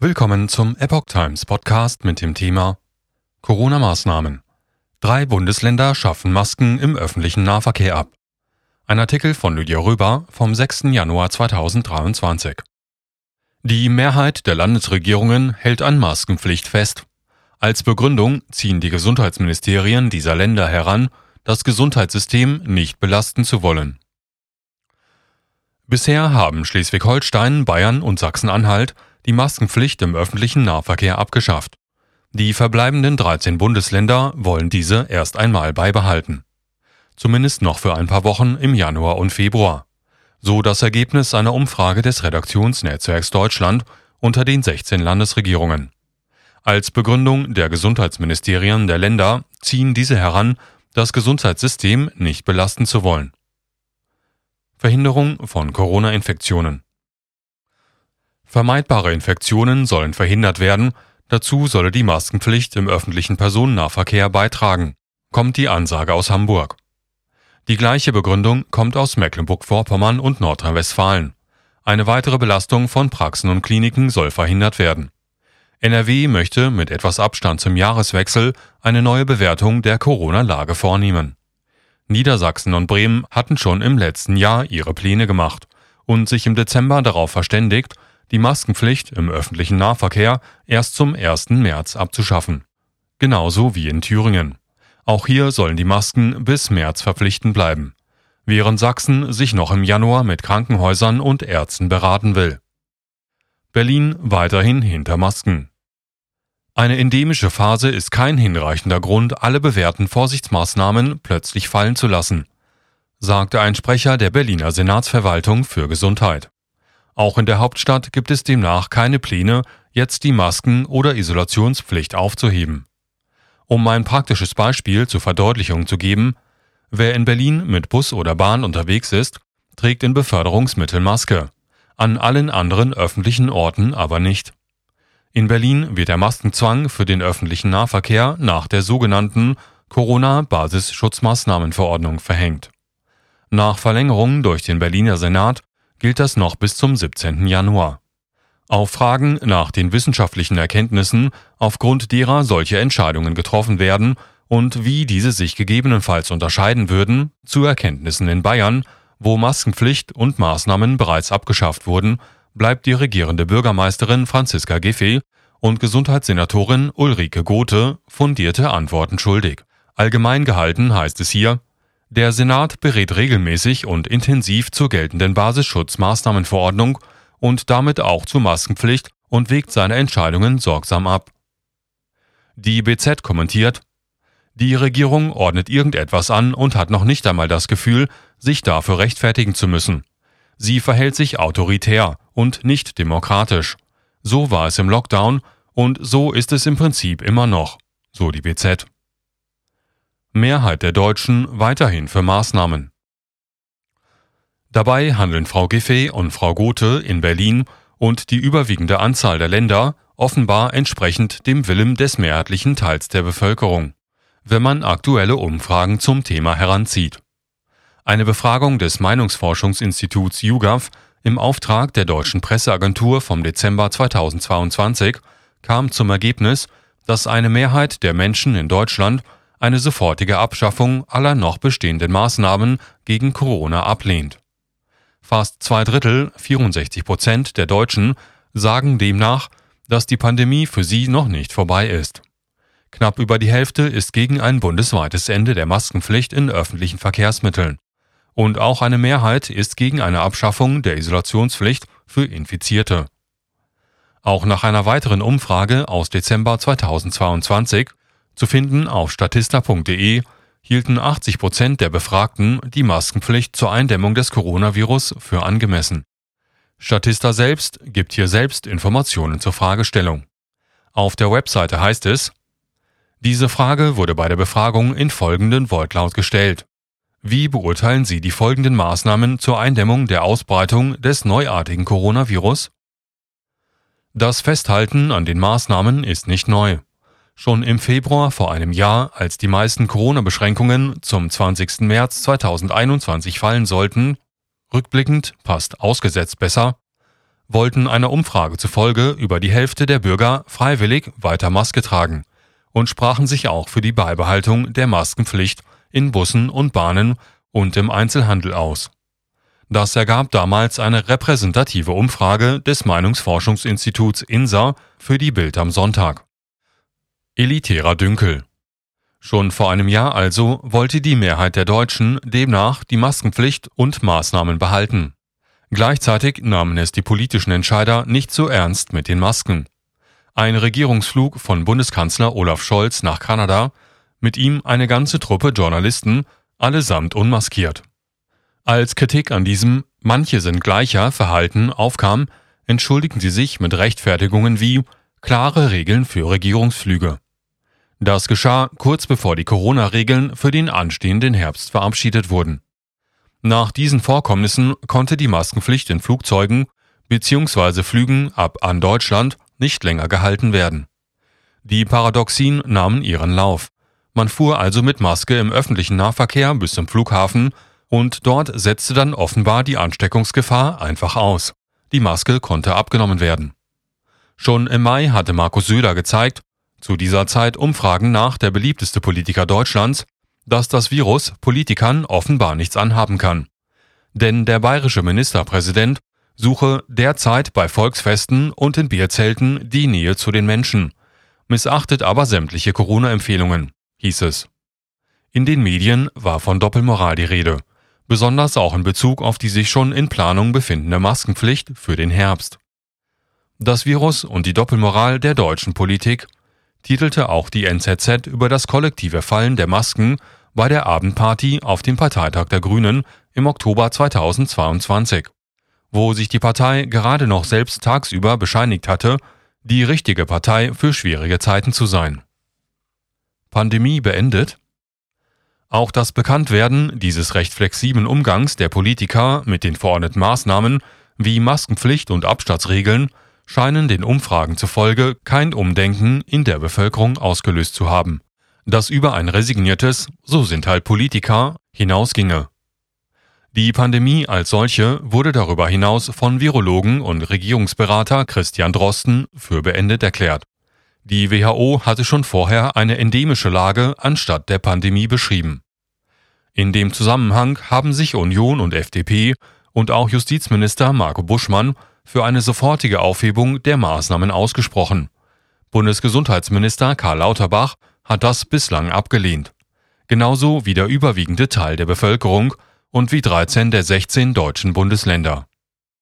Willkommen zum Epoch Times Podcast mit dem Thema Corona-Maßnahmen. Drei Bundesländer schaffen Masken im öffentlichen Nahverkehr ab. Ein Artikel von Lydia Röber vom 6. Januar 2023. Die Mehrheit der Landesregierungen hält an Maskenpflicht fest. Als Begründung ziehen die Gesundheitsministerien dieser Länder heran, das Gesundheitssystem nicht belasten zu wollen. Bisher haben Schleswig-Holstein, Bayern und Sachsen-Anhalt die Maskenpflicht im öffentlichen Nahverkehr abgeschafft. Die verbleibenden 13 Bundesländer wollen diese erst einmal beibehalten. Zumindest noch für ein paar Wochen im Januar und Februar. So das Ergebnis einer Umfrage des Redaktionsnetzwerks Deutschland unter den 16 Landesregierungen. Als Begründung der Gesundheitsministerien der Länder ziehen diese heran, das Gesundheitssystem nicht belasten zu wollen. Verhinderung von Corona-Infektionen. Vermeidbare Infektionen sollen verhindert werden, dazu solle die Maskenpflicht im öffentlichen Personennahverkehr beitragen, kommt die Ansage aus Hamburg. Die gleiche Begründung kommt aus Mecklenburg-Vorpommern und Nordrhein-Westfalen. Eine weitere Belastung von Praxen und Kliniken soll verhindert werden. NRW möchte mit etwas Abstand zum Jahreswechsel eine neue Bewertung der Corona-Lage vornehmen. Niedersachsen und Bremen hatten schon im letzten Jahr ihre Pläne gemacht und sich im Dezember darauf verständigt, die Maskenpflicht im öffentlichen Nahverkehr erst zum 1. März abzuschaffen. Genauso wie in Thüringen. Auch hier sollen die Masken bis März verpflichtend bleiben, während Sachsen sich noch im Januar mit Krankenhäusern und Ärzten beraten will. Berlin weiterhin hinter Masken. Eine endemische Phase ist kein hinreichender Grund, alle bewährten Vorsichtsmaßnahmen plötzlich fallen zu lassen, sagte ein Sprecher der Berliner Senatsverwaltung für Gesundheit. Auch in der Hauptstadt gibt es demnach keine Pläne, jetzt die Masken- oder Isolationspflicht aufzuheben. Um ein praktisches Beispiel zur Verdeutlichung zu geben, wer in Berlin mit Bus oder Bahn unterwegs ist, trägt in Beförderungsmitteln Maske, an allen anderen öffentlichen Orten aber nicht. In Berlin wird der Maskenzwang für den öffentlichen Nahverkehr nach der sogenannten Corona-Basisschutzmaßnahmenverordnung verhängt. Nach Verlängerung durch den Berliner Senat gilt das noch bis zum 17. Januar. Auf Fragen nach den wissenschaftlichen Erkenntnissen, aufgrund derer solche Entscheidungen getroffen werden und wie diese sich gegebenenfalls unterscheiden würden, zu Erkenntnissen in Bayern, wo Maskenpflicht und Maßnahmen bereits abgeschafft wurden, bleibt die regierende Bürgermeisterin Franziska Giffey und Gesundheitssenatorin Ulrike Gothe fundierte Antworten schuldig. Allgemein gehalten heißt es hier, der Senat berät regelmäßig und intensiv zur geltenden Basisschutzmaßnahmenverordnung und damit auch zur Maskenpflicht und wägt seine Entscheidungen sorgsam ab. Die BZ kommentiert, die Regierung ordnet irgendetwas an und hat noch nicht einmal das Gefühl, sich dafür rechtfertigen zu müssen. Sie verhält sich autoritär und nicht demokratisch. So war es im Lockdown und so ist es im Prinzip immer noch, so die BZ. Mehrheit der Deutschen weiterhin für Maßnahmen. Dabei handeln Frau Giffey und Frau Gothe in Berlin und die überwiegende Anzahl der Länder offenbar entsprechend dem Willen des mehrheitlichen Teils der Bevölkerung, wenn man aktuelle Umfragen zum Thema heranzieht. Eine Befragung des Meinungsforschungsinstituts YouGov im Auftrag der deutschen Presseagentur vom Dezember 2022 kam zum Ergebnis, dass eine Mehrheit der Menschen in Deutschland eine sofortige Abschaffung aller noch bestehenden Maßnahmen gegen Corona ablehnt. Fast zwei Drittel, 64 Prozent der Deutschen sagen demnach, dass die Pandemie für sie noch nicht vorbei ist. Knapp über die Hälfte ist gegen ein bundesweites Ende der Maskenpflicht in öffentlichen Verkehrsmitteln. Und auch eine Mehrheit ist gegen eine Abschaffung der Isolationspflicht für Infizierte. Auch nach einer weiteren Umfrage aus Dezember 2022 zu finden auf statista.de hielten 80 Prozent der Befragten die Maskenpflicht zur Eindämmung des Coronavirus für angemessen. Statista selbst gibt hier selbst Informationen zur Fragestellung. Auf der Webseite heißt es, diese Frage wurde bei der Befragung in folgenden Wortlaut gestellt. Wie beurteilen Sie die folgenden Maßnahmen zur Eindämmung der Ausbreitung des neuartigen Coronavirus? Das Festhalten an den Maßnahmen ist nicht neu. Schon im Februar vor einem Jahr, als die meisten Corona-Beschränkungen zum 20. März 2021 fallen sollten, rückblickend passt ausgesetzt besser, wollten einer Umfrage zufolge über die Hälfte der Bürger freiwillig weiter Maske tragen und sprachen sich auch für die Beibehaltung der Maskenpflicht in Bussen und Bahnen und im Einzelhandel aus. Das ergab damals eine repräsentative Umfrage des Meinungsforschungsinstituts INSA für die Bild am Sonntag. Elitärer Dünkel. Schon vor einem Jahr also wollte die Mehrheit der Deutschen demnach die Maskenpflicht und Maßnahmen behalten. Gleichzeitig nahmen es die politischen Entscheider nicht so ernst mit den Masken. Ein Regierungsflug von Bundeskanzler Olaf Scholz nach Kanada, mit ihm eine ganze Truppe Journalisten, allesamt unmaskiert. Als Kritik an diesem Manche sind gleicher Verhalten aufkam, entschuldigten sie sich mit Rechtfertigungen wie klare Regeln für Regierungsflüge. Das geschah kurz bevor die Corona-Regeln für den anstehenden Herbst verabschiedet wurden. Nach diesen Vorkommnissen konnte die Maskenpflicht in Flugzeugen bzw. Flügen ab an Deutschland nicht länger gehalten werden. Die Paradoxien nahmen ihren Lauf. Man fuhr also mit Maske im öffentlichen Nahverkehr bis zum Flughafen und dort setzte dann offenbar die Ansteckungsgefahr einfach aus. Die Maske konnte abgenommen werden. Schon im Mai hatte Markus Söder gezeigt, zu dieser Zeit Umfragen nach der beliebteste Politiker Deutschlands, dass das Virus Politikern offenbar nichts anhaben kann. Denn der bayerische Ministerpräsident suche derzeit bei Volksfesten und in Bierzelten die Nähe zu den Menschen, missachtet aber sämtliche Corona-Empfehlungen, hieß es. In den Medien war von Doppelmoral die Rede, besonders auch in Bezug auf die sich schon in Planung befindende Maskenpflicht für den Herbst. Das Virus und die Doppelmoral der deutschen Politik titelte auch die NZZ über das kollektive Fallen der Masken bei der Abendparty auf dem Parteitag der Grünen im Oktober 2022 wo sich die Partei gerade noch selbst tagsüber bescheinigt hatte, die richtige Partei für schwierige Zeiten zu sein. Pandemie beendet? Auch das Bekanntwerden dieses recht flexiblen Umgangs der Politiker mit den verordneten Maßnahmen wie Maskenpflicht und Abstandsregeln scheinen den Umfragen zufolge kein Umdenken in der Bevölkerung ausgelöst zu haben, das über ein resigniertes, so sind halt Politiker, hinausginge. Die Pandemie als solche wurde darüber hinaus von Virologen und Regierungsberater Christian Drosten für beendet erklärt. Die WHO hatte schon vorher eine endemische Lage anstatt der Pandemie beschrieben. In dem Zusammenhang haben sich Union und FDP und auch Justizminister Marco Buschmann für eine sofortige Aufhebung der Maßnahmen ausgesprochen. Bundesgesundheitsminister Karl Lauterbach hat das bislang abgelehnt. Genauso wie der überwiegende Teil der Bevölkerung und wie 13 der 16 deutschen Bundesländer